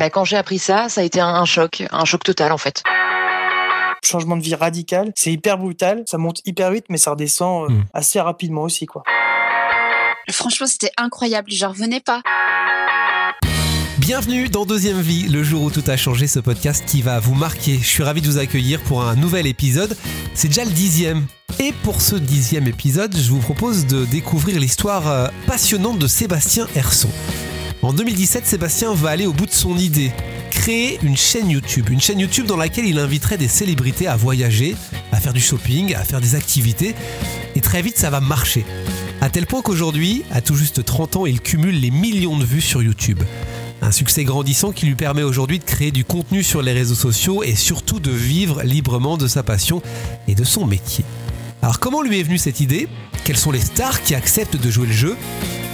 Bah, quand j'ai appris ça, ça a été un, un choc, un choc total en fait. Changement de vie radical, c'est hyper brutal, ça monte hyper vite, mais ça redescend euh, Mm. assez rapidement aussi, quoi. Franchement, c'était incroyable. J'en revenais pas. Bienvenue dans Deuxième Vie, le jour où tout a changé, ce podcast qui va vous marquer. Je suis ravi de vous accueillir pour un nouvel épisode. C'est déjà le dixième. Et pour ce dixième épisode, je vous propose de découvrir l'histoire euh, passionnante de Sébastien Herson. En 2017, Sébastien va aller au bout de son idée. Créer une chaîne YouTube. Une chaîne YouTube dans laquelle il inviterait des célébrités à voyager, à faire du shopping, à faire des activités. Et très vite, ça va marcher. À tel point qu'aujourd'hui, à tout juste 30 ans, il cumule les millions de vues sur YouTube. Un succès grandissant qui lui permet aujourd'hui de créer du contenu sur les réseaux sociaux et surtout de vivre librement de sa passion et de son métier. Alors comment lui est venue cette idée? Quelles sont les stars qui acceptent de jouer le jeu?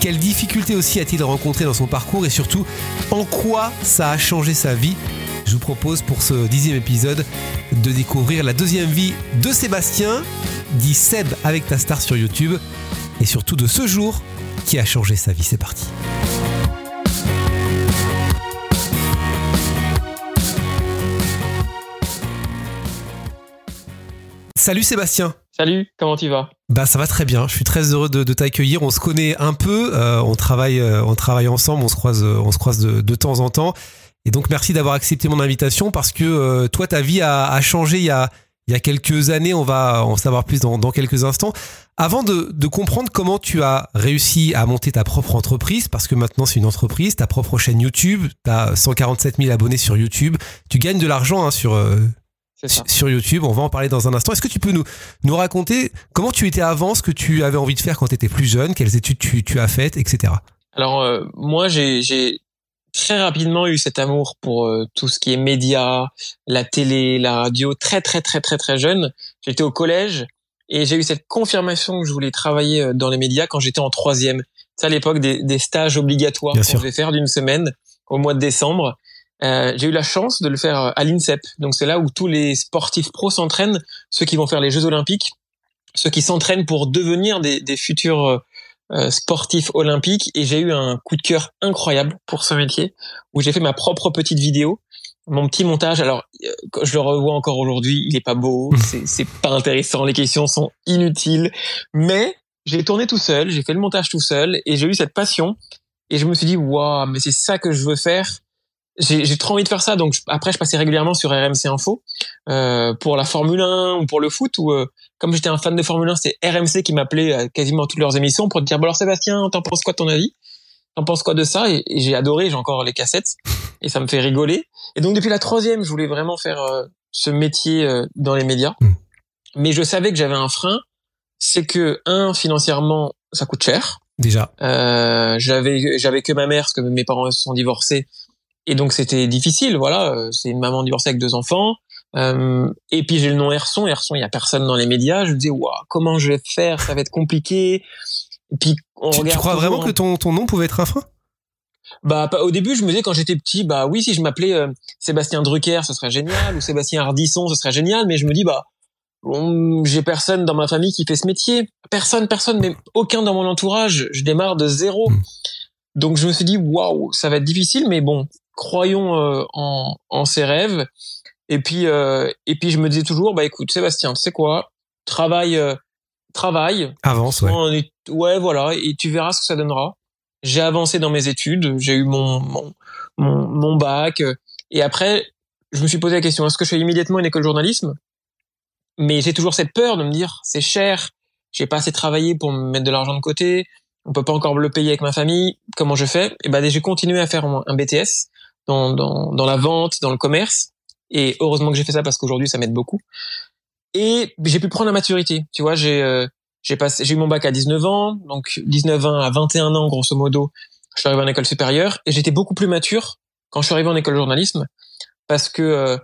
Quelles difficultés aussi a-t-il rencontré dans son parcours et surtout en quoi ça a changé sa vie? Je vous propose pour ce dixième épisode de découvrir la deuxième vie de Sébastien, dit Seb avec ta star sur YouTube, et surtout de ce jour qui a changé sa vie. C'est parti. Salut Sébastien. Salut, comment tu vas? Bah ça va très bien. Je suis très heureux de, de t'accueillir. On se connaît un peu, euh, on travaille, euh, on travaille ensemble, on se croise, euh, on se croise de, de temps en temps. Et donc merci d'avoir accepté mon invitation parce que toi ta vie a, changé il y a, il y a quelques années. On va en savoir plus dans, dans quelques instants. Avant de, de comprendre comment tu as réussi à monter ta propre entreprise, parce que maintenant c'est une entreprise, ta propre chaîne YouTube, tu as 147 000 abonnés sur YouTube, tu gagnes de l'argent hein, sur, ça. sur YouTube. On va en parler dans un instant. Est-ce que tu peux nous, nous raconter comment tu étais avant, ce que tu avais envie de faire quand tu étais plus jeune, quelles études tu, tu as faites, etc. Alors euh, moi j'ai j'ai très rapidement eu cet amour pour euh, tout ce qui est médias, la télé, la radio, très très très très très jeune. J'étais au collège et j'ai eu cette confirmation que je voulais travailler euh, dans les médias quand j'étais en troisième. C'est à l'époque des, des stages obligatoires qu'on devait faire d'une semaine au mois de décembre. Euh, j'ai eu la chance de le faire euh, à l'INSEP. Donc c'est là où tous les sportifs pros s'entraînent, ceux qui vont faire les Jeux olympiques, ceux qui s'entraînent pour devenir des, des futurs euh, euh, sportif olympique et j'ai eu un coup de cœur incroyable pour ce métier où j'ai fait ma propre petite vidéo. Mon petit montage alors je le revois encore aujourd'hui il est pas beau c'est c'est pas intéressant les questions sont inutiles. Mais j'ai tourné tout seul j'ai fait le montage tout seul et j'ai eu cette passion. Et je me suis dit waouh mais c'est ça que je veux faire j'ai trop envie de faire ça donc après je passais régulièrement sur RMC Info euh, pour la Formule 1 ou pour le foot où euh, comme j'étais un fan de Formule 1, c'est RMC qui m'appelait à quasiment toutes leurs émissions pour dire, bon alors Sébastien, t'en penses quoi ton avis? T'en penses quoi de ça? Et, et j'ai adoré, j'ai encore les cassettes et ça me fait rigoler. Et donc depuis la troisième, je voulais vraiment faire euh, ce métier euh, dans les médias. Mm. Mais je savais que j'avais un frein, c'est que un financièrement, ça coûte cher. Déjà. Euh, j'avais j'avais que ma mère parce que mes parents sont divorcés et donc c'était difficile. Voilà, euh, c'est une maman divorcée avec deux enfants. Euh, et puis j'ai le nom Herson. Herson, il y a personne dans les médias. Je me dis waouh, comment je vais faire Ça va être compliqué. Et puis on Tu, tu crois vraiment que ton, ton nom pouvait être un frein? Bah au début je me disais quand j'étais petit bah oui si je m'appelais euh, Sébastien Drucker ce serait génial ou Sébastien Ardisson ce serait génial mais je me dis bah j'ai personne dans ma famille qui fait ce métier personne personne même aucun dans mon entourage je démarre de zéro Mm. donc je me suis dit waouh ça va être difficile mais bon croyons euh, en en ses rêves et puis euh, et puis je me disais toujours bah écoute Sébastien tu sais quoi? Travaille euh, travaille Avance, ouais. est- ouais, voilà, et tu verras ce que ça donnera. J'ai avancé dans mes études, j'ai eu mon, mon, mon, mon bac, et après, je me suis posé la question, est-ce que je fais immédiatement une école de journalisme? Mais j'ai toujours cette peur de me dire, c'est cher, j'ai pas assez travaillé pour me mettre de l'argent de côté, on peut pas encore me le payer avec ma famille, comment je fais? Et ben j'ai continué à faire un BTS dans, dans, dans la vente, dans le commerce, et heureusement que j'ai fait ça parce qu'aujourd'hui ça m'aide beaucoup. Et j'ai pu prendre la maturité, tu vois, j'ai euh, j'ai passé j'ai eu mon bac à 19 ans, donc 19 ans à 21 ans grosso modo, je suis arrivé en école supérieure. Et j'étais beaucoup plus mature quand je suis arrivé en école de journalisme parce que euh,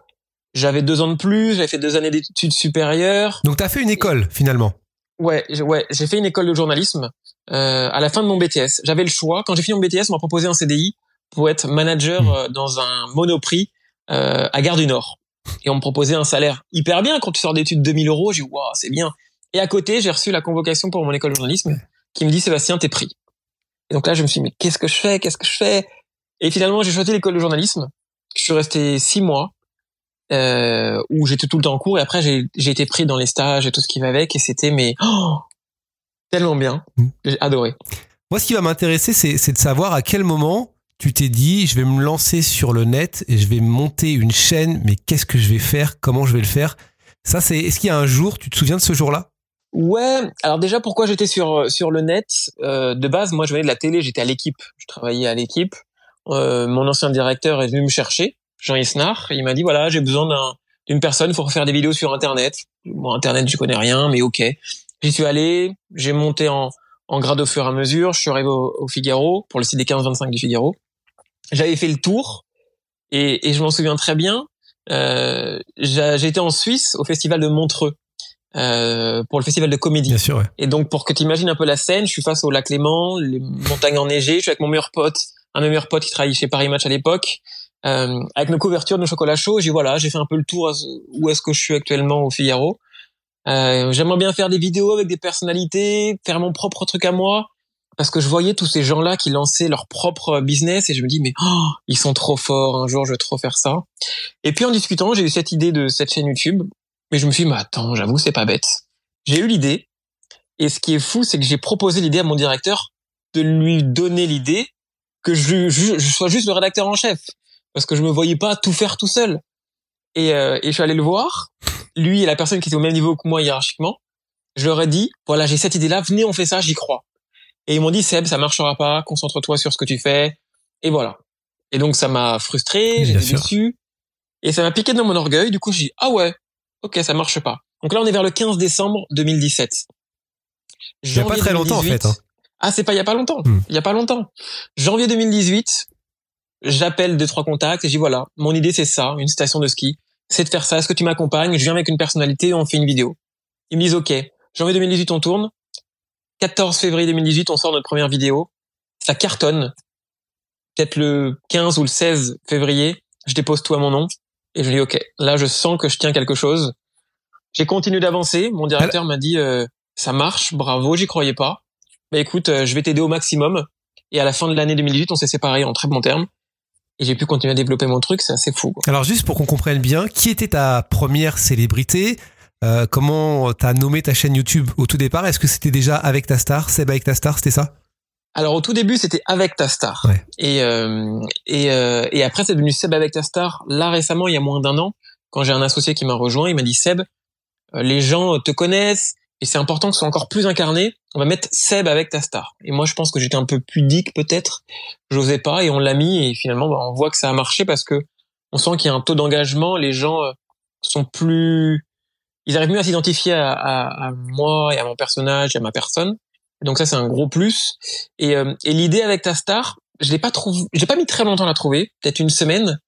j'avais deux ans de plus, j'avais fait deux années d'études supérieures. Donc t'as fait une école finalement? Ouais, ouais, j'ai fait une école de journalisme à la fin de mon BTS. J'avais le choix. Quand j'ai fini mon BTS, on m'a proposé un CDI pour être manager euh, dans un Monoprix euh, à Gare du Nord. Et on me proposait un salaire hyper bien quand tu sors d'études 2000 euros. J'ai dit waouh, c'est bien. Et à côté, j'ai reçu la convocation pour mon école de journalisme qui me dit Sébastien, t'es pris. Et donc là, je me suis dit mais qu'est-ce que je fais? Qu'est-ce que je fais? Et finalement, j'ai choisi l'école de journalisme Je suis resté six mois euh, où j'étais tout le temps en cours et après j'ai j'ai été pris dans les stages et tout ce qui va avec et c'était mais oh, tellement bien. Mm. J'ai adoré. Moi, ce qui va m'intéresser, c'est c'est de savoir à quel moment tu t'es dit, je vais me lancer sur le net et je vais monter une chaîne, mais qu'est-ce que je vais faire? Comment je vais le faire? Ça, c'est. Est-ce qu'il y a un jour, tu te souviens de ce jour-là? Ouais, alors déjà pourquoi j'étais sur sur le net? Euh, de base moi je venais de la télé, j'étais à l'équipe, je travaillais à l'équipe. Euh, mon ancien directeur est venu me chercher, Jean Isnard, il m'a dit voilà, j'ai besoin d'un d'une personne pour faire des vidéos sur internet. Bon internet, je connais rien mais OK. J'y suis allé, j'ai monté en en grade au fur et à mesure, je suis arrivé au, au Figaro pour le site des 15-25 du Figaro. J'avais fait le tour et, et je m'en souviens très bien. Euh, J'étais en Suisse au festival de Montreux euh, pour le festival de comédie. Bien sûr, ouais. Et donc, pour que tu imagines un peu la scène, je suis face au lac Léman, les montagnes enneigées, je suis avec mon meilleur pote, un de mes meilleurs potes qui travaillait chez Paris Match à l'époque, euh, avec nos couvertures, nos chocolats chauds. J'ai voilà, j'ai fait un peu le tour à où est-ce que je suis actuellement au Figaro. Euh, J'aimerais bien faire des vidéos avec des personnalités, faire mon propre truc à moi, parce que je voyais tous ces gens-là qui lançaient leur propre business et je me dis mais oh, ils sont trop forts. Un jour, je vais trop faire ça. Et puis en discutant, j'ai eu cette idée de cette chaîne YouTube, mais je me suis dit mais attends, j'avoue, c'est pas bête. J'ai eu l'idée. Et ce qui est fou, c'est que j'ai proposé l'idée à mon directeur de lui donner l'idée que je, je, je sois juste le rédacteur en chef. Parce que je me voyais pas tout faire tout seul. Et, euh, et je suis allé le voir. Lui et la personne qui était au même niveau que moi hiérarchiquement. Je leur ai dit, voilà, j'ai cette idée-là, venez, on fait ça, j'y crois. Et ils m'ont dit, Seb, ça marchera pas, concentre-toi sur ce que tu fais. Et voilà. Et donc, ça m'a frustré, j'étais déçu. Et ça m'a piqué dans mon orgueil. Du coup, j'ai dit, ah ouais, ok, ça marche pas. Donc là, on est vers le 15 décembre 2017. Il y a pas très longtemps, en 2018. fait, hein. Ah, c'est pas il y a pas longtemps. Hmm. Il y a pas longtemps. Janvier 2018, j'appelle deux trois contacts et dis voilà, mon idée c'est ça, une station de ski, c'est de faire ça. Est-ce que tu m'accompagnes Je viens avec une personnalité on fait une vidéo. Ils me disent ok. Janvier 2018, on tourne. 14 février 2018, on sort notre première vidéo. Ça cartonne. Peut-être le 15 ou le 16 février, je dépose tout à mon nom et je dis ok. Là, je sens que je tiens quelque chose. J'ai continué d'avancer. Mon directeur m'a dit euh, ça marche, bravo, j'y croyais pas. Bah écoute, euh, je vais t'aider au maximum. Et à la fin de l'année 2018, on s'est séparés en très bons termes. Et j'ai pu continuer à développer mon truc, c'est assez fou. quoi. Alors juste pour qu'on comprenne bien, qui était ta première célébrité? Euh, Comment t'as nommé ta chaîne YouTube au tout départ? Est-ce que c'était déjà avec ta star, Seb avec ta star, c'était ça? Alors au tout début, c'était avec ta star. Ouais. Et, euh, et, euh, et après, c'est devenu Seb avec ta star. Là récemment, il y a moins d'un an, quand j'ai un associé qui m'a rejoint, il m'a dit Seb, euh, les gens te connaissent et c'est important que ce soit encore plus incarné. On va mettre Seb avec ta star. Et moi, je pense que j'étais un peu pudique peut-être. J'osais pas et on l'a mis et finalement, bah, on voit que ça a marché parce que on sent qu'il y a un taux d'engagement. Les gens euh, sont plus, ils arrivent mieux à s'identifier à, à, à moi et à mon personnage et à ma personne. Donc ça, c'est un gros plus. Et, euh, et l'idée avec ta star, je l'ai pas trouvé, j'ai pas mis très longtemps à la trouver, peut-être une semaine.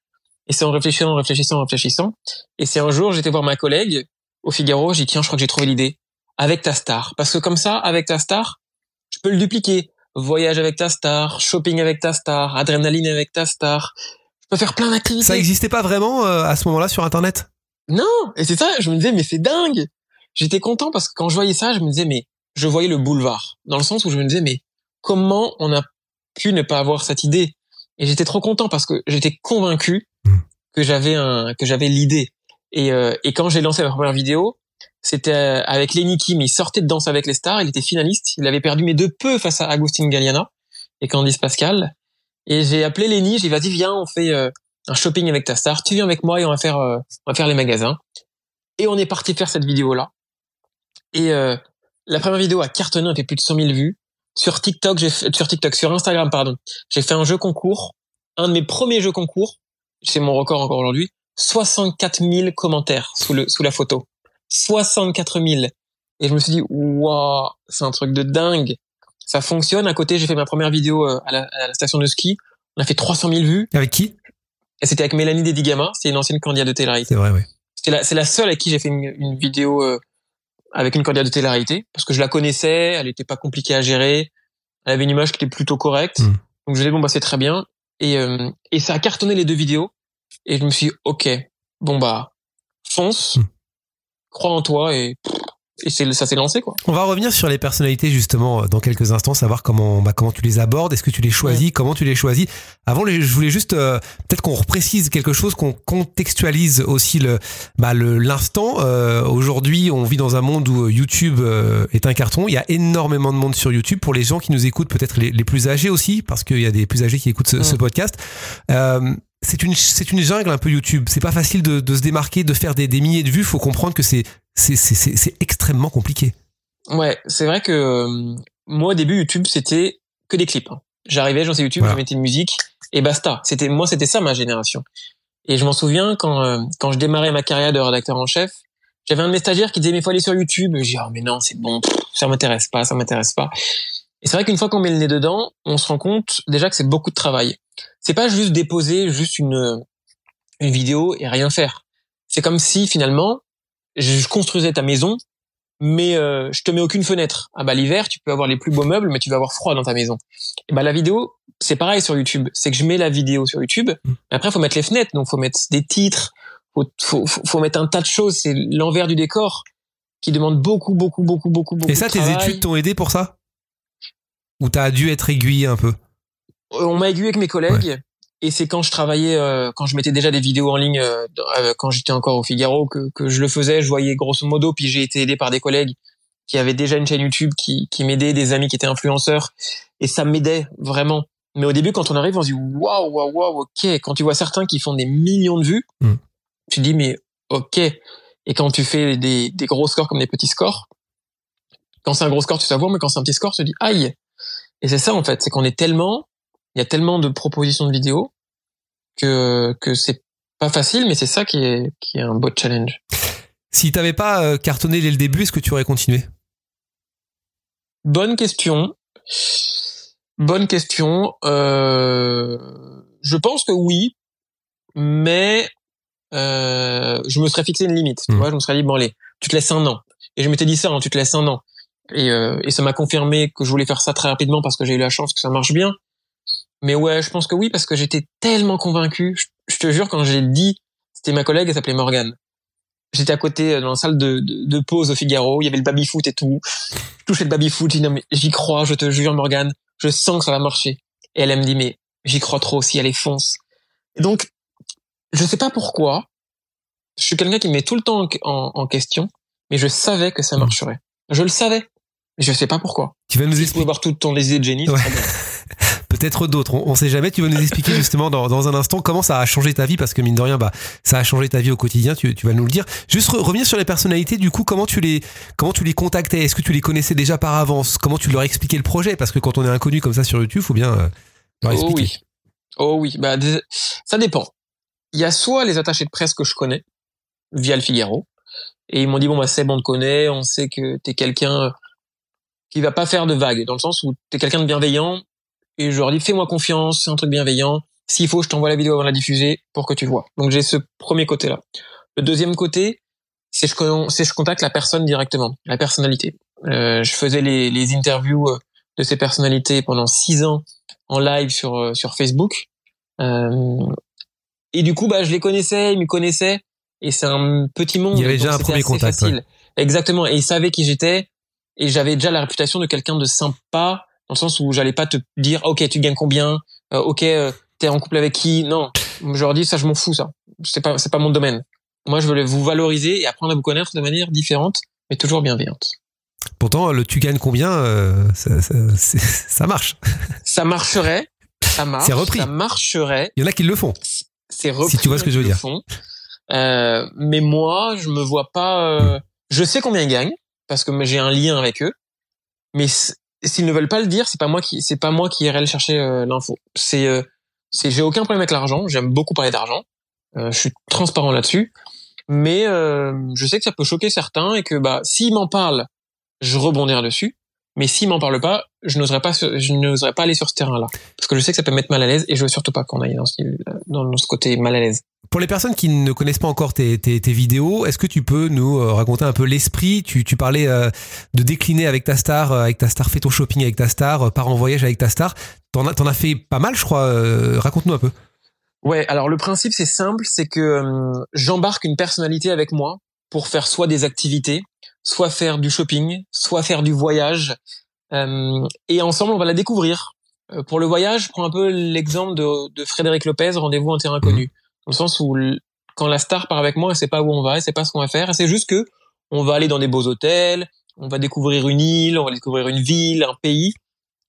Et c'est en réfléchissant, réfléchissant, réfléchissant. Et c'est un jour, j'étais voir ma collègue au Figaro, j'ai dit tiens, je crois que j'ai trouvé l'idée avec ta star, parce que comme ça, avec ta star, je peux le dupliquer. Voyage avec ta star, shopping avec ta star, adrénaline avec ta star. Je peux faire plein d'activités. Ça existait pas vraiment euh, à ce moment-là sur Internet? Non, et c'est ça, je me disais, mais c'est dingue. J'étais content parce que quand je voyais ça, je me disais, mais je voyais le boulevard. Dans le sens où je me disais, mais comment on a pu ne pas avoir cette idée? Et j'étais trop content parce que j'étais convaincu Mm. que j'avais un, que j'avais l'idée. Et, euh, et quand j'ai lancé ma première vidéo, c'était euh, avec Lenny Kim. Il sortait de Danse avec les stars. Il était finaliste. Il avait perdu mais de peu face à Agustin Galliana et Candice Pascal. Et j'ai appelé Lenny. J'ai dit, vas-y, viens, on fait euh, un shopping avec ta star. Tu viens avec moi et on va faire, euh, on va faire les magasins. Et on est parti faire cette vidéo-là. Et euh, la première vidéo a cartonné, a fait plus de 100 000 vues. Sur TikTok, j'ai sur TikTok, sur Instagram, pardon, j'ai fait un jeu concours, un de mes premiers jeux concours. C'est mon record encore aujourd'hui. 64 000 commentaires sous le sous la photo. 64 000. Et je me suis dit, waouh, c'est un truc de dingue. Ça fonctionne. À côté, j'ai fait ma première vidéo euh, à la, à la station de ski. On a fait 300 000 vues. Avec qui? Et c'était avec Mélanie Dedigama. C'est une ancienne candidate de télé C'est vrai, oui. c'est la, c'est la seule avec qui j'ai fait une, une vidéo euh, avec une candidate de télé-réalité parce que je la connaissais, elle était pas compliquée à gérer, elle avait une image qui était plutôt correcte. Mm. Donc je dis bon bah c'est très bien et euh, et ça a cartonné les deux vidéos et je me suis dit, ok bon bah fonce, Mm. Crois en toi et pff, et c'est ça s'est lancé quoi. On va revenir sur les personnalités justement euh, dans quelques instants, savoir comment bah, comment tu les abordes, est-ce que tu les choisis, comment tu les choisis? Avant, je voulais juste euh, peut-être qu'on reprécise quelque chose, qu'on contextualise aussi le bah, le l'instant. Euh, Aujourd'hui, on vit dans un monde où YouTube euh, est un carton. Il y a énormément de monde sur YouTube. Pour les gens qui nous écoutent, peut-être les, les, plus âgés aussi, parce qu'il y a des plus âgés qui écoutent ce, ce podcast. C'est une c'est une jungle un peu YouTube. C'est pas facile de, de, se démarquer, de faire des, des milliers de vues. Faut comprendre que c'est c'est extrêmement compliqué. Ouais, c'est vrai que euh, moi au début YouTube c'était que des clips. Hein. J'arrivais, j'en sais YouTube, voilà. je mettais une musique et basta. C'était moi c'était ça ma génération. Et je m'en souviens quand euh, quand je démarrais ma carrière de rédacteur en chef, j'avais un de mes stagiaires qui disait mais faut aller sur YouTube. Je dis oh mais non c'est bon, pff, ça m'intéresse pas, ça m'intéresse pas. Et c'est vrai qu'une fois qu'on met le nez dedans, on se rend compte déjà que c'est beaucoup de travail. C'est pas juste déposer juste une une vidéo et rien faire. C'est comme si finalement je construisais ta maison, mais euh, je te mets aucune fenêtre. Ah bah l'hiver, tu peux avoir les plus beaux meubles, mais tu vas avoir froid dans ta maison. Et bah la vidéo, c'est pareil sur YouTube. C'est que je mets la vidéo sur YouTube, mais après faut mettre les fenêtres, donc faut mettre des titres, faut faut, faut mettre un tas de choses. C'est l'envers du décor qui demande beaucoup, beaucoup, beaucoup, beaucoup, beaucoup. Et ça, tes études t'ont aidé pour ça? Ou t'as dû être aiguillé un peu? On m'a aiguillé avec mes collègues. Ouais. Et c'est quand je travaillais, euh, quand je mettais déjà des vidéos en ligne, euh, quand j'étais encore au Figaro, que, que je le faisais. Je voyais grosso modo, puis j'ai été aidé par des collègues qui avaient déjà une chaîne YouTube, qui, qui m'aidaient, des amis qui étaient influenceurs, et ça m'aidait vraiment. Mais au début, quand on arrive, on se dit waouh, waouh, waouh, ok. Quand tu vois certains qui font des millions de vues, mm. tu te dis mais ok. Et quand tu fais des, des gros scores comme des petits scores, quand c'est un gros score, tu voir, mais quand c'est un petit score, tu te dis aïe. Et c'est ça en fait, c'est qu'on est tellement il y a tellement de propositions de vidéos que que c'est pas facile, mais c'est ça qui est qui est un beau challenge. Si t'avais pas euh, cartonné dès le début, est-ce que tu aurais continué? Bonne question. Bonne question. Euh, je pense que oui, mais euh, je me serais fixé une limite. Mmh. Tu vois, je me serais dit bon allez, tu te laisses un an. Et je m'étais dit ça, hein, tu te laisses un an. Et, euh, et ça m'a confirmé que je voulais faire ça très rapidement parce que j'ai eu la chance que ça marche bien. Mais ouais, je pense que oui, parce que j'étais tellement convaincu. Je, je, te jure, quand j'ai dit, c'était ma collègue, elle s'appelait Morgane. J'étais à côté dans la salle de, de, de, pause au Figaro, il y avait le baby foot et tout. Je touchais le baby foot, j'ai dit non mais j'y crois, je te jure Morgane, je sens que ça va marcher. Et elle, elle me dit mais j'y crois trop si elle est fonce. Et donc, je sais pas pourquoi, je suis quelqu'un qui met tout le temps en, en, en, question, mais je savais que ça marcherait. Je le savais, mais je sais pas pourquoi. Tu vas nous expliquer. Tu peux avoir tout ton idée de génie. Ouais. peut-être d'autres. On, on sait jamais. Tu vas nous expliquer justement dans, dans, un instant comment ça a changé ta vie? Parce que mine de rien, bah, ça a changé ta vie au quotidien. Tu, tu vas nous le dire. Juste re revenir sur les personnalités. Du coup, comment tu les, comment tu les contactais? Est-ce que tu les connaissais déjà par avance? Comment tu leur expliquais le projet? Parce que quand on est inconnu comme ça sur YouTube, faut bien euh, leur expliquer. Oh oui. Oh oui. Bah, ça dépend. Il y a soit les attachés de presse que je connais via le Figaro et ils m'ont dit bon bah c'est bon, on te connaît, on sait que t'es quelqu'un qui va pas faire de vagues, dans le sens où t'es quelqu'un de bienveillant, et je leur dis fais-moi confiance, c'est un truc bienveillant. S'il faut, je t'envoie la vidéo avant de la diffuser pour que tu vois. Donc j'ai ce premier côté-là. Le deuxième côté, c'est je, je contacte la personne directement, la personnalité. Euh, je faisais les, les, interviews euh, de ces personnalités pendant six ans en live sur euh, sur Facebook. Euh, et du coup, bah je les connaissais, ils me connaissaient, et c'est un petit monde. Il y avait déjà un premier contact. Ouais. Exactement, et ils savaient qui j'étais, et j'avais déjà la réputation de quelqu'un de sympa dans le sens où j'allais pas te dire ok tu gagnes combien euh, ok euh, t'es en couple avec qui? Non. Je leur dis ça je m'en fous ça. C'est pas c'est pas mon domaine. Moi je voulais vous valoriser et apprendre à vous connaître de manière différente mais toujours bienveillante. Pourtant le tu gagnes combien euh, ça, ça, ça, marche. Ça marcherait. Ça marche. c'est repris. Ça marcherait. Il y en a qui le font. C'est repris si tu vois ce que je veux dire. Euh, mais moi je me vois pas euh, je sais combien ils gagnent parce que j'ai un lien avec eux mais s'ils ne veulent pas le dire, c'est pas moi qui c'est pas moi qui irai le chercher euh, l'info. C'est euh, c'est j'ai aucun problème avec l'argent, j'aime beaucoup parler d'argent. Euh, je suis transparent là-dessus, mais je sais que ça peut choquer certains et que bah s'ils m'en parlent, je rebondirai dessus. Mais s'ils m'en parlent pas, je n'oserais pas je n'oserais pas aller sur ce terrain-là parce que je sais que ça peut me mettre mal à l'aise et je veux surtout pas qu'on aille dans ce, dans ce côté mal à l'aise. Pour les personnes qui ne connaissent pas encore tes, tes, tes vidéos, est-ce que tu peux nous euh, raconter un peu l'esprit? Tu, tu parlais euh, de décliner avec ta star, euh, avec ta star, fais ton shopping avec ta star, part en voyage avec ta star. T'en as, en as fait pas mal, je crois. Raconte-nous un peu. Ouais, alors le principe c'est simple, c'est que euh, j'embarque une personnalité avec moi pour faire soit des activités, soit faire du shopping, soit faire du voyage. Euh, et ensemble, on va la découvrir. Euh, pour le voyage, je prends un peu l'exemple de, de Frédéric Lopez, Rendez-vous en terrain inconnu. Dans le sens où quand la star part avec moi, elle sait pas où on va, elle sait pas ce qu'on va faire. C'est juste que on va aller dans des beaux hôtels, on va découvrir une île, on va découvrir une ville, un pays,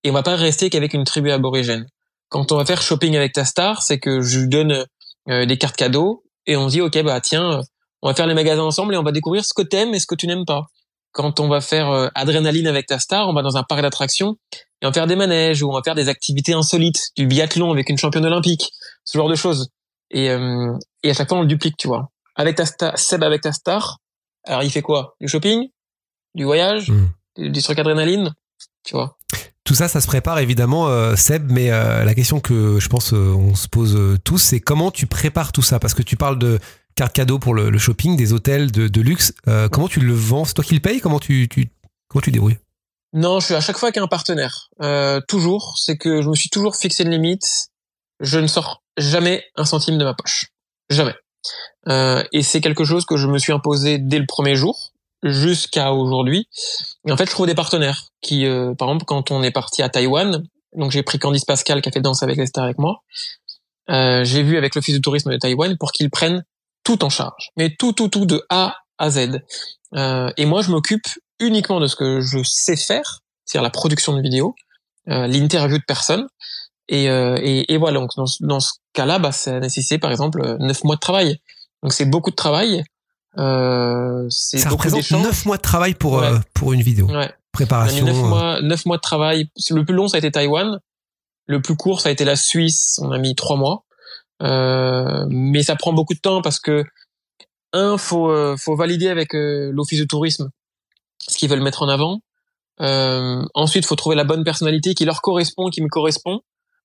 et on va pas rester qu'avec une tribu aborigène. Quand on va faire shopping avec ta star, c'est que je lui donne euh, des cartes cadeaux et on se dit ok bah tiens, on va faire les magasins ensemble et on va découvrir ce que t'aimes et ce que tu n'aimes pas. Quand on va faire euh, adrénaline avec ta star, on va dans un parc d'attractions et on va faire des manèges ou on va faire des activités insolites, du biathlon avec une championne olympique, ce genre de choses. Et, euh, et à chaque fois on le duplique, tu vois. Avec ta star, Seb avec ta star, alors il fait quoi? Du shopping, du voyage, Mm. du, du truc adrénaline, tu vois. Tout ça, ça se prépare évidemment, euh, Seb, mais euh, la question que je pense euh, on se pose tous, c'est comment tu prépares tout ça? Parce que tu parles de cartes cadeaux pour le, le shopping, des hôtels de, de luxe. Euh, comment tu le vends? C'est toi qui le payes? Comment tu, tu, comment tu débrouilles Non, je suis à chaque fois avec un partenaire. Euh, toujours, c'est que je me suis toujours fixé une limite. Je ne sors jamais un centime de ma poche. Jamais. Euh, et c'est quelque chose que je me suis imposé dès le premier jour jusqu'à aujourd'hui. En fait, je trouve des partenaires qui, euh, par exemple, quand on est parti à Taïwan, donc j'ai pris Candice Pascal qui a fait Danse avec stars avec moi. Euh, j'ai vu avec l'office de tourisme de Taïwan pour qu'ils prennent tout en charge, mais tout, tout, tout de A à Z. Euh, et moi, je m'occupe uniquement de ce que je sais faire, c'est-à-dire la production de vidéos, euh, l'interview de personnes. Et, euh, et, et voilà, donc dans, ce- dans ce cas-là, bah, ça a nécessité par exemple euh, neuf mois de travail. Donc c'est beaucoup de travail. Euh, Ça représente. 9 mois de travail pour, Ouais. euh, pour une vidéo. Ouais. Préparation. neuf euh, mois, neuf mois de travail. Le plus long, ça a été Taïwan. Le plus court, ça a été la Suisse. On a mis trois mois. Euh, mais ça prend beaucoup de temps parce que un, faut euh, faut valider avec euh, l'office de tourisme ce qu'ils veulent mettre en avant. Euh, ensuite, faut trouver la bonne personnalité qui leur correspond, qui me correspond.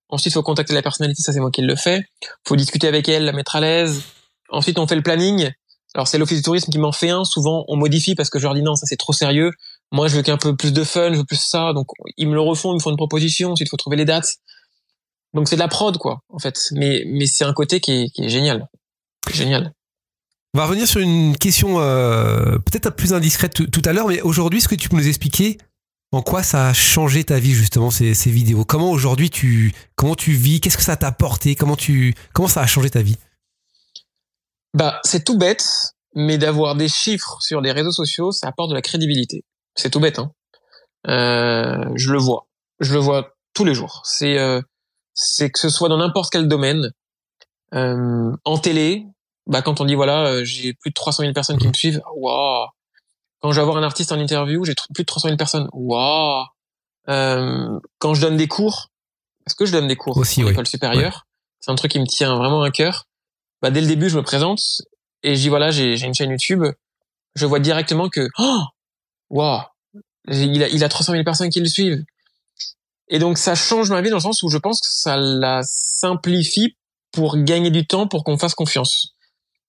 Ensuite, faut contacter la personnalité, ça c'est moi qui le fais. Faut discuter avec elle, la mettre à l'aise. Ensuite, on fait le planning. Alors c'est l'office du tourisme qui m'en fait un. Souvent, on modifie parce que je leur dis non, ça c'est trop sérieux. Moi, je veux qu'un peu plus de fun, je veux plus ça. Donc, ils me le refont, ils me font une proposition. Ensuite, faut trouver les dates. Donc, c'est de la prod, quoi, en fait. Mais, mais c'est un côté qui est, qui est génial. Génial. On va revenir sur une question euh, peut-être plus indiscrète tout, tout à l'heure, mais aujourd'hui, est-ce que tu peux nous expliquer en quoi ça a changé ta vie justement ces, ces vidéos? Comment aujourd'hui tu comment tu vis? Qu'est-ce que ça t'a apporté? Comment tu comment ça a changé ta vie? Bah, c'est tout bête, mais d'avoir des chiffres sur les réseaux sociaux, ça apporte de la crédibilité. C'est tout bête, hein. Euh, je le vois. Je le vois tous les jours. C'est, euh, c'est que ce soit dans n'importe quel domaine, euh, en télé, bah, quand on dit voilà, euh, j'ai plus de 300 000 personnes qui me suivent, waouh. Quand je vais avoir un artiste en interview, j'ai plus de 300 000 personnes, waouh. Euh, quand je donne des cours, parce que je donne des cours Aussi, en oui. école supérieure, c'est un truc qui me tient vraiment à cœur. Bah, dès le début, je me présente et je dis voilà, j'ai j'ai une chaîne YouTube. Je vois directement que oh, waouh, il a il a 300 000 personnes qui le suivent. Et donc ça change ma vie dans le sens où je pense que ça la simplifie pour gagner du temps, pour qu'on fasse confiance.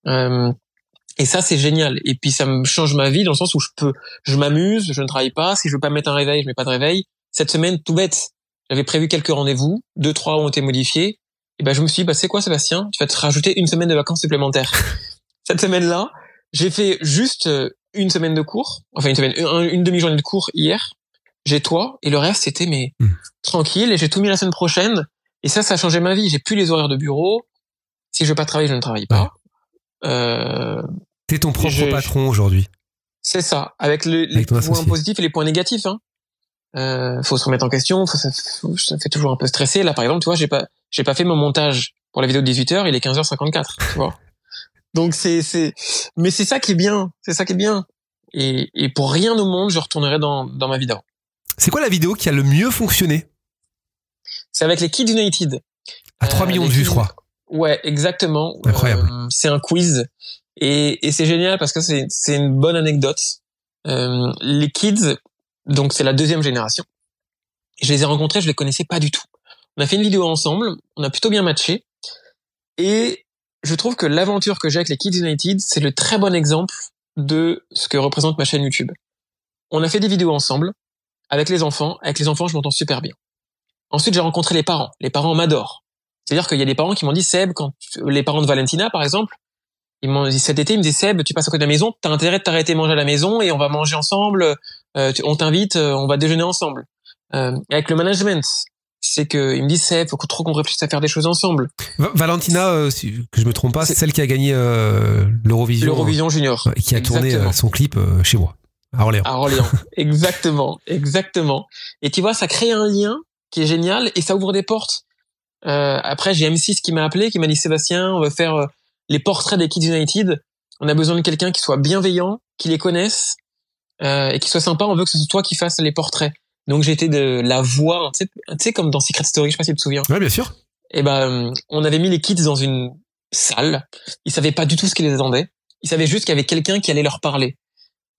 Euh, et ça c'est génial. Et puis ça me change ma vie dans le sens où je peux, je m'amuse, je ne travaille pas. Si je veux pas mettre un réveil, je mets pas de réveil. Cette semaine, tout bête, j'avais prévu quelques rendez-vous, deux trois ont été modifiés. Et ben je me suis dit bah c'est quoi Sébastien, tu vas te rajouter une semaine de vacances supplémentaires. Cette semaine-là, j'ai fait juste euh, une semaine de cours, enfin une semaine, une, une demi-journée de cours hier. J'ai toi et le reste c'était mais Mm. tranquille et j'ai tout mis la semaine prochaine. Et ça, ça a changé ma vie. J'ai plus les horaires de bureau. Si je veux pas travailler, je ne travaille pas. Euh, T'es ton propre Je- patron aujourd'hui. c'est ça, avec le- les Avec points associé. positifs et les points négatifs. Hein. Euh, faut se remettre en question, faut, ça, faut- ça fait toujours un peu stresser. Là, par exemple, tu vois, j'ai pas, j'ai pas fait mon montage pour la vidéo de 18h, il est 15h54, tu vois. Donc c'est, c'est, mais c'est ça qui est bien, c'est ça qui est bien. Et, et pour rien au monde, je retournerai dans, dans ma vie d'avant. C'est quoi la vidéo qui a le mieux fonctionné C'est avec les Kids United. À 3 Euh, millions de vues, je crois. Ouais, exactement. Incroyable. Euh, c'est un quiz et, et c'est génial parce que c'est c'est une bonne anecdote. Euh, les kids, donc c'est la deuxième génération. Je les ai rencontrés, je les connaissais pas du tout. On a fait une vidéo ensemble, on a plutôt bien matché et je trouve que l'aventure que j'ai avec les Kids United, c'est le très bon exemple de ce que représente ma chaîne YouTube. On a fait des vidéos ensemble avec les enfants. Avec les enfants, je m'entends super bien. Ensuite, j'ai rencontré les parents. Les parents m'adorent. C'est-à-dire qu'il y a des parents qui m'ont dit, Seb, quand tu- les parents de Valentina, par exemple, ils m'ont dit cet été, ils me disaient Seb, tu passes à côté de la maison, t'as intérêt de t'arrêter manger à la maison et on va manger ensemble. euh, on t'invite, euh, on va déjeuner ensemble. Euh, avec le management, c'est que ils me disent Seb, faut trop qu'on réfléchisse à faire des choses ensemble. Va- Valentina, euh, si- que je me trompe pas, c'est C'est- celle qui a gagné euh, l'Eurovision. L'Eurovision Junior. euh, qui a tourné Exactement. euh, son clip chez moi, à Orléans. à Orléans. exactement, exactement. Et tu vois, ça crée un lien qui est génial et ça ouvre des portes. Euh, après, j'ai M6 qui m'a appelé, qui m'a dit Sébastien, on va faire euh, les portraits des Kids United. On a besoin de quelqu'un qui soit bienveillant, qui les connaisse euh, et qui soit sympa. On veut que ce soit toi qui fasses les portraits. Donc été de la voix, tu sais, comme dans Secret Story, je sais pas si tu te souviens. Ouais, bien sûr. Et ben, euh, on avait mis les kids dans une salle. Ils savaient pas du tout ce qui les attendait. Ils savaient juste qu'il y avait quelqu'un qui allait leur parler.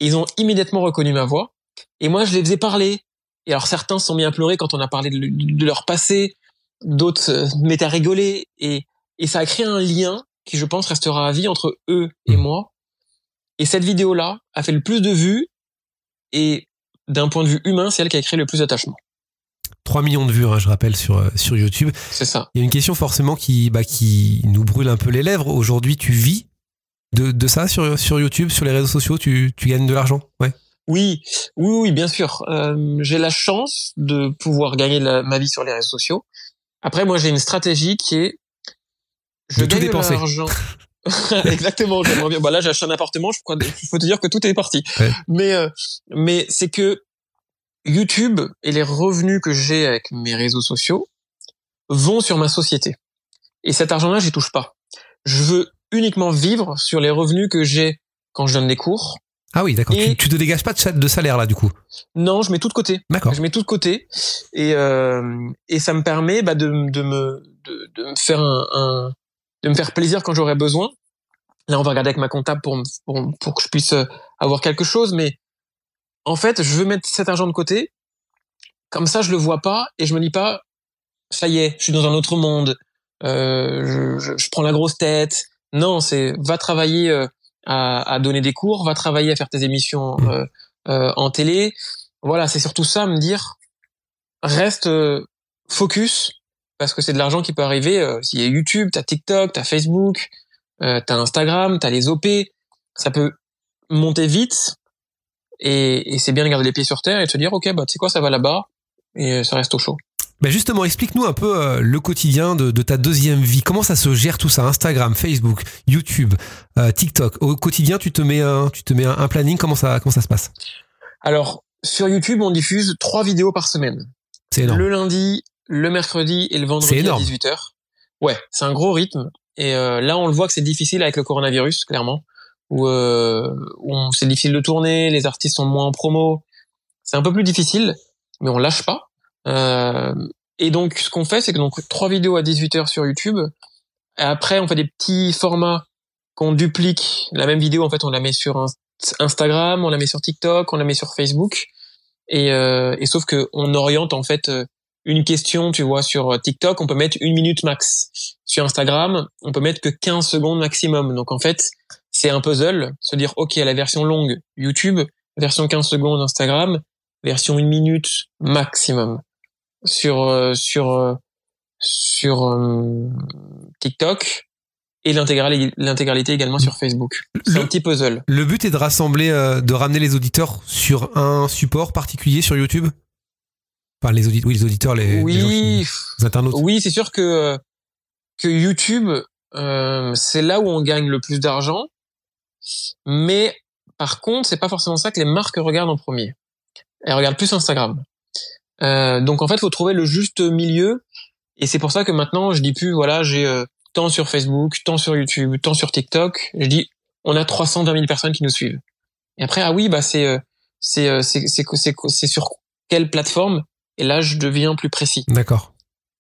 Ils ont immédiatement reconnu ma voix. Et moi, je les faisais parler. Et alors, certains se sont mis à pleurer quand on a parlé de, leur passé. D'autres euh, se mettaient à rigoler. Et, et ça a créé un lien qui, je pense, restera à vie entre eux et Mhm. moi. Et cette vidéo-là a fait le plus de vues. Et d'un point de vue humain, c'est elle qui a créé le plus d'attachement. 3 millions de vues, hein, je rappelle, sur, euh, sur YouTube. C'est ça. Il y a une question forcément qui, bah, qui nous brûle un peu les lèvres. Aujourd'hui, tu vis de, de ça sur, sur YouTube, sur les réseaux sociaux tu, tu gagnes de l'argent Ouais. Oui, oui, oui, bien sûr. Euh, j'ai la chance de pouvoir gagner la- ma vie sur les réseaux sociaux. Après, moi, j'ai une stratégie qui est je De tout dépenser. l'argent. Exactement. J'aimerais bien. Bah là, j'ai acheté un appartement. Je crois. Il faut te dire que tout est parti. Ouais. Mais euh, mais c'est que YouTube et les revenus que j'ai avec mes réseaux sociaux vont sur ma société. Et cet argent-là, j'y touche pas. Je veux uniquement vivre sur les revenus que j'ai quand je donne des cours. Ah oui, d'accord. Tu, tu te dégages pas de, sa- de salaire là, du coup? Non, je mets tout de côté. D'accord. Je mets tout de côté et euh, et ça me permet bah, de, de me de, de me faire un, un- de me faire plaisir quand j'aurai besoin. Là, on va regarder avec ma comptable pour pour, pour que je puisse euh, avoir quelque chose, mais en fait, je veux mettre cet argent de côté. Comme ça, je le vois pas et je me dis pas, ça y est, je suis dans un autre monde. Euh, je, je, je prends la grosse tête. Non, c'est va travailler euh, à, à donner des cours, va travailler à faire tes émissions Mm. euh, euh, en télé. Voilà, c'est surtout ça, me dire reste euh, focus parce que c'est de l'argent qui peut arriver. Euh, S'il y a YouTube, t'as TikTok, t'as Facebook, euh, t'as Instagram, t'as les OP, ça peut monter vite et, et c'est bien de garder les pieds sur terre et de se dire ok bah tu sais quoi ça va là-bas et ça reste au chaud. Bah justement, explique-nous un peu euh, le quotidien de, de ta deuxième vie. Comment ça se gère tout ça? Instagram, Facebook, YouTube, euh, TikTok. Au quotidien, tu te mets un, tu te mets un, un planning. Comment ça, comment ça se passe? Alors sur YouTube on diffuse trois vidéos par semaine. C'est énorme. Le lundi, le mercredi et le vendredi à énorme. 18h. Ouais, c'est un gros rythme. Et euh, là, on le voit que c'est difficile avec le coronavirus, clairement, où, euh, où c'est difficile de tourner, les artistes sont moins en promo. C'est un peu plus difficile, mais on lâche pas. Euh, et donc, ce qu'on fait, c'est que donc trois vidéos à 18h sur YouTube. Et après, on fait des petits formats qu'on duplique. La même vidéo, en fait, on la met sur Inst- Instagram, on la met sur TikTok, on la met sur Facebook. Et, euh, et sauf que on oriente en fait euh, une question, tu vois, sur TikTok, on peut mettre une minute max. Sur Instagram, on peut mettre que 15 secondes maximum. Donc en fait, c'est un puzzle, se dire ok, la version longue YouTube, version 15 secondes Instagram, version une minute maximum sur euh, sur euh, sur euh, TikTok et l'intégralité également sur Facebook. C'est Le- un petit puzzle. Le but est de rassembler, euh, de ramener les auditeurs sur un support particulier sur YouTube? Enfin, les auditeurs, oui, les auditeurs, les, Oui, qui- les internautes. Oui, c'est sûr que que YouTube, euh, c'est là où on gagne le plus d'argent. Mais par contre, c'est pas forcément ça que les marques regardent en premier. Elles regardent plus Instagram. Euh, donc en fait, faut trouver le juste milieu. Et c'est pour ça que maintenant, je dis plus, voilà, j'ai euh, tant sur Facebook, tant sur YouTube, tant sur TikTok. Je dis, on a 320 000 personnes qui nous suivent. Et après, ah oui, bah c'est euh, c'est euh, c'est c'est c'est sur quelle plateforme? Et là, je deviens plus précis D'accord.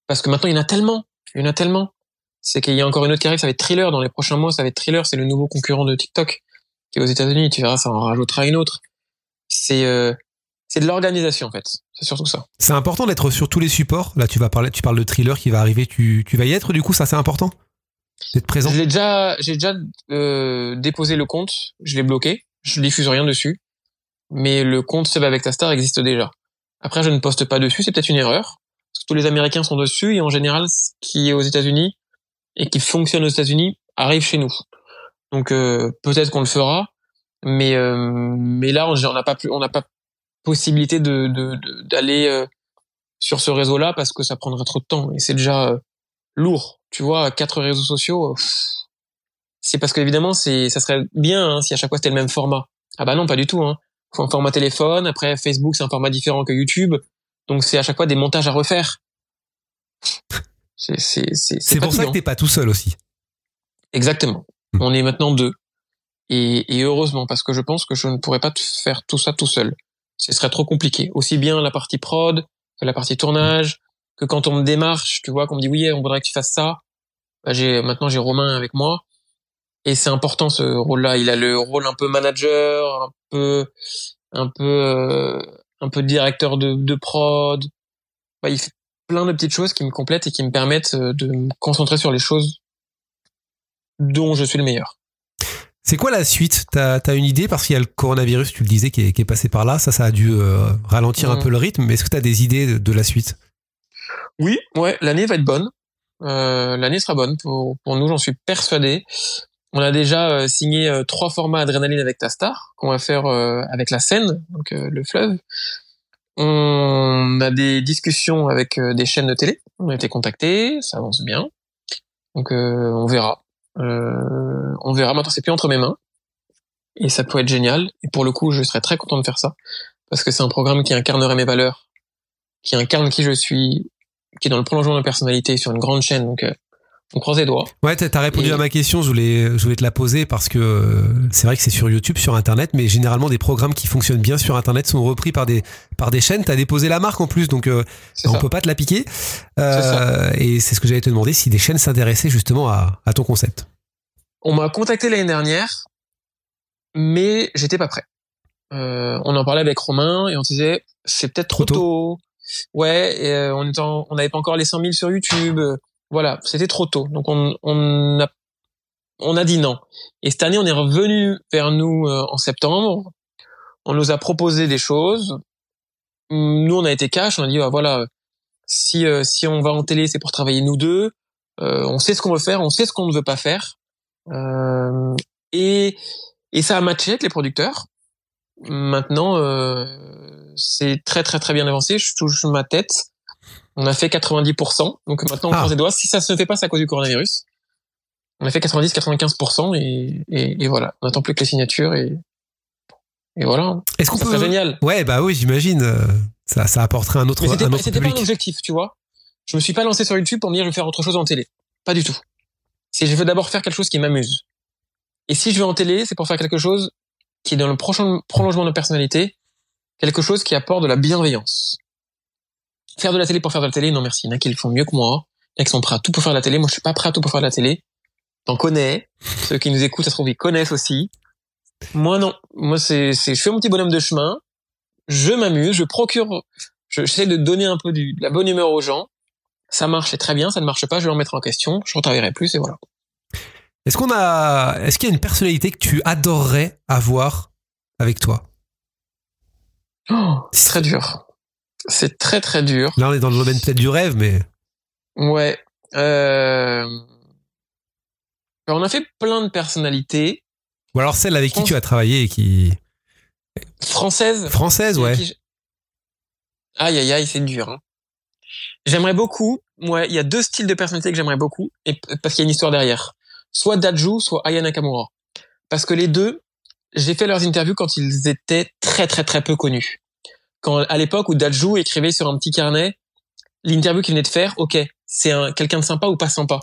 parce que maintenant il y en a tellement, il y en a tellement. C'est qu'il y a encore une autre qui arrive, ça va être Thriller dans les prochains mois, ça va être Thriller, c'est le nouveau concurrent de TikTok qui est aux États-Unis. Tu verras, ça en rajoutera une autre. C'est euh, c'est de l'organisation en fait, c'est surtout ça. C'est important d'être sur tous les supports. Là, tu vas parler, tu parles de thriller qui va arriver. Tu, tu vas y être, du coup, ça, c'est important? D'être présent? J'ai déjà j'ai déjà euh, déposé le compte, je l'ai bloqué, je diffuse rien dessus, mais le compte Seb avec ta star existe déjà. Après, je ne poste pas dessus, c'est peut-être une erreur. Parce que tous les Américains sont dessus et en général, ce qui est aux États-Unis et qui fonctionne aux États-Unis arrive chez nous. Donc euh, peut-être qu'on le fera, mais euh, mais là on n'a pas plus, on n'a pas possibilité de de- d'aller euh, sur ce réseau-là parce que ça prendrait trop de temps et c'est déjà euh, lourd. Tu vois, quatre réseaux sociaux, euh, c'est parce qu'évidemment c'est ça serait bien hein, si à chaque fois c'était le même format. Ah bah non, pas du tout. Hein. Faut un format téléphone. Après Facebook c'est un format différent que YouTube, donc c'est à chaque fois des montages à refaire. C'est pour ça que t'es pas tout seul aussi. Exactement. Hmm. On est maintenant deux. Et, et heureusement, parce que je pense que je ne pourrais pas faire tout ça tout seul. Ce serait trop compliqué. Aussi bien la partie prod que la partie tournage, que quand on me démarche, tu vois, qu'on me dit oui, on voudrait que tu fasses ça. Bah, j'ai maintenant j'ai Romain avec moi. Et c'est important ce rôle-là. Il a le rôle un peu manager, un peu, un peu, euh, un peu directeur de, prod. Bah, il fait plein de petites choses qui me complètent et qui me permettent euh, de me concentrer sur les choses dont je suis le meilleur. C'est quoi la suite? T'as as une idée? Parce qu'il y a le coronavirus, tu le disais, qui est, qui est passé par là. Ça, ça a dû euh, ralentir un Mm. peu le rythme. Mais est-ce que t'as des idées de, de la suite? Oui, ouais, l'année va être bonne. Euh, l'année sera bonne pour, pour nous, j'en suis persuadé. On a déjà euh, signé trois formats Adrénaline avec ta star qu'on va faire euh, avec la Seine, donc euh, le fleuve. On a des discussions avec des chaînes de télé. On a été contactés, ça avance bien. Donc euh, on verra. Euh, on verra. Maintenant, c'est plus entre mes mains. Et ça peut être génial. Et pour le coup, je serais très content de faire ça. Parce que c'est un programme qui incarnerait mes valeurs, qui incarne qui je suis, qui est dans le prolongement de ma personnalité sur une grande chaîne. Donc, euh, on croise les doigts. Ouais, t'as as répondu Et- à ma question. Je voulais, je voulais te la poser parce que euh, c'est vrai que c'est sur YouTube, sur Internet, mais généralement des programmes qui fonctionnent bien sur Internet sont repris par des par des chaînes. T'as déposé la marque en plus, donc euh, on ça. peut pas te la piquer. Euh, et c'est ce que j'allais te demander si des chaînes s'intéressaient justement à, à ton concept. On m'a contacté l'année dernière, mais j'étais pas prêt. On en parlait avec Romain et on se disait c'est peut-être trop, Trop tôt. Ouais, et, on était en- on n'avait pas encore les 100 000 sur YouTube. Voilà, c'était trop tôt. Donc on, on a on a dit non. Et cette année, on est revenu vers nous euh, en septembre. On nous a proposé des choses. Nous, on a été cash. On a dit ah, voilà, si euh, si on va en télé, c'est pour travailler nous deux. Euh, on sait ce qu'on veut faire, on sait ce qu'on ne veut pas faire. Euh, et, et ça a matché avec les producteurs. Maintenant, euh, c'est très très très bien avancé. Je touche ma tête. On a fait 90%. Donc maintenant, on Ah. croise les doigts. Si ça se fait pas, c'est à cause du coronavirus. On a fait 90-95% et, et, et voilà. On n'attend plus que les signatures et, et voilà. Est-ce qu'on peut génial. Ouais, bah oui, j'imagine. euh, Ça, ça apporterait un autre, Mais c'était un pas, autre c'était pas un objectif, tu vois. Je me suis pas lancé sur YouTube pour me dire je vais faire autre chose en télé. Pas du tout. C'est je veux d'abord faire quelque chose qui m'amuse. Et si je vais en télé, c'est pour faire quelque chose qui est dans le prochain prolongement de personnalité, quelque chose qui apporte de la bienveillance. Faire de la télé pour faire de la télé, non merci. Il y en a qui le font mieux que moi. Il y en a qui sont prêts à tout pour faire de la télé. Moi, je suis pas prêt à tout pour faire de la télé. T'en connais. Ceux qui nous écoutent, ça se trouve, ils connaissent aussi. Moi, non. Moi, c'est, c'est, je fais mon petit bonhomme de chemin. Je m'amuse. Je procure, je- j'essaie de donner un peu du, de la bonne humeur aux gens. Ça marche, c'est très bien. Ça ne marche pas, je vais en mettre en question. Je retravaillerai plus et voilà. Est-ce qu'on a, est-ce qu'il y a une personnalité que tu adorerais avoir avec toi? Oh, c'est très dur. C'est très très dur. Là, on est dans le domaine peut-être du rêve, mais Ouais. Euh... On a fait plein de personnalités ou alors celle avec qui tu as travaillé et qui françaises. française, ouais. Qui- Aïe aïe aïe, c'est dur. hein. J'aimerais beaucoup. Ouais, il y a deux styles de personnalité que j'aimerais beaucoup, et parce qu'il y a une histoire derrière. Soit Daju, soit Aya Nakamura. Parce que les deux, j'ai fait leurs interviews quand ils étaient très très très peu connus. Quand à l'époque où Daju écrivait sur un petit carnet l'interview qu'il venait de faire, ok, c'est un quelqu'un de sympa ou pas sympa?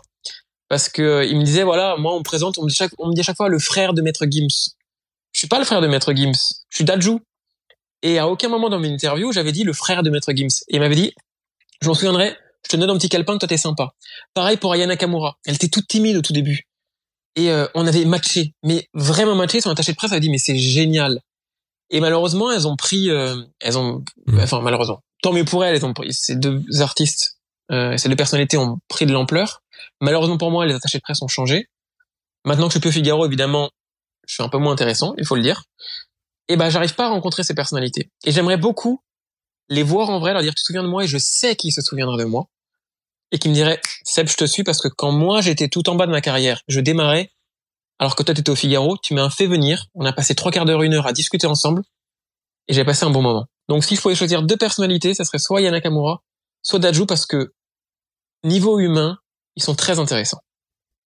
Parce que euh, il me disait voilà, moi on me présente, on me dit chaque, on me dit à chaque fois le frère de Maître Gims. Je suis pas le frère de Maître Gims, je suis Daju. Et à aucun moment dans mes interviews, j'avais dit le frère de Maître Gims. Et il m'avait dit, je m'en souviendrai, je te donne un petit calepin que toi t'es sympa. Pareil pour Ayana Nakamura. Elle était toute timide au tout début. Et euh, on avait matché, mais vraiment matché. Son attaché de presse avait dit, mais c'est génial. Et malheureusement, elles ont pris, euh, elles ont, enfin malheureusement, tant mieux pour elles, elles ont pris, ces deux artistes, euh, ces deux personnalités ont pris de l'ampleur. Malheureusement pour moi, les attachés de presse ont changé. Maintenant que je suis plus Figaro, évidemment, je suis un peu moins intéressant, il faut le dire. Et ben, j'arrive pas à rencontrer ces personnalités. Et j'aimerais beaucoup les voir en vrai, leur dire tu te souviens de moi? Et je sais qu'ils se souviendra de moi. Et qui me dirait Seb, je te suis parce que quand moi j'étais tout en bas de ma carrière, je démarrais, alors que toi tu étais au Figaro, tu m'as fait venir, on a passé trois quarts d'heure, une heure à discuter ensemble, et j'ai passé un bon moment. Donc s'il fallait choisir deux personnalités, ça serait soit Yana Kamura, soit Daju, parce que niveau humain, ils sont très intéressants.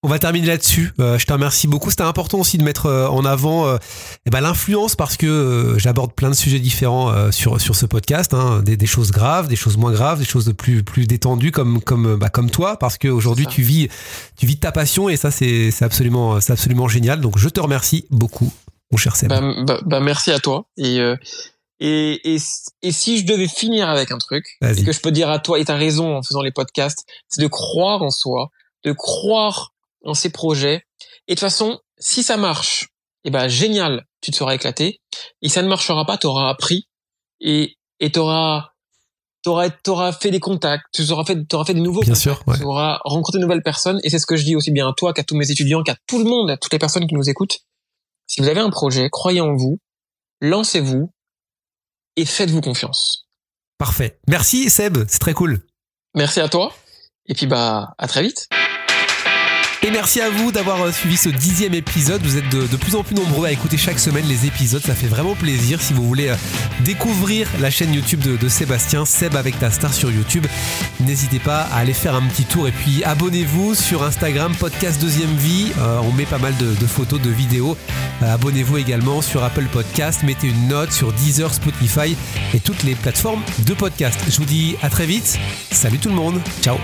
On va terminer là-dessus. Euh, je te remercie beaucoup. C'était important aussi de mettre euh, en avant euh, eh ben, l'influence parce que j'aborde plein de sujets différents sur sur ce podcast, hein, des, des, choses graves, des choses moins graves, des choses de plus plus détendues comme comme bah, comme toi parce que aujourd'hui tu vis tu vis ta passion et ça c'est c'est absolument c'est absolument génial. Donc je te remercie beaucoup, mon cher Seb. Bah, bah, bah merci à toi et et, et, et, si je devais finir avec un truc, et que je peux dire à toi, et t'as raison en faisant les podcasts, c'est de croire en soi, de croire en ses projets. Et de toute façon, si ça marche, eh ben génial, tu te seras éclaté. Et ça ne marchera pas, tu auras appris et et t'auras t'auras t'auras fait des contacts, tu auras fait t'auras fait des nouveaux bien sûr, tu auras rencontré de nouvelles personnes. Et c'est ce que je dis aussi bien à toi qu'à tous mes étudiants, qu'à tout le monde, à toutes les personnes qui nous écoutent. Si vous avez un projet, croyez en vous, lancez-vous et faites-vous confiance. Parfait. Merci Seb, c'est très cool. Merci à toi. Et puis bah à très vite. Et merci à vous d'avoir euh, suivi ce dixième épisode. Vous êtes de, plus en plus nombreux à écouter chaque semaine les épisodes. Ça fait vraiment plaisir. Si vous voulez euh, découvrir la chaîne YouTube de, Sébastien, Seb avec ta star sur YouTube, n'hésitez pas à aller faire un petit tour. Et puis abonnez-vous sur Instagram, podcast deuxième vie. Euh, on met pas mal de, photos, de vidéos. abonnez-vous également sur Apple Podcast. Mettez une note sur Deezer, Spotify et toutes les plateformes de podcast. Je vous dis à très vite. Salut tout le monde. Ciao.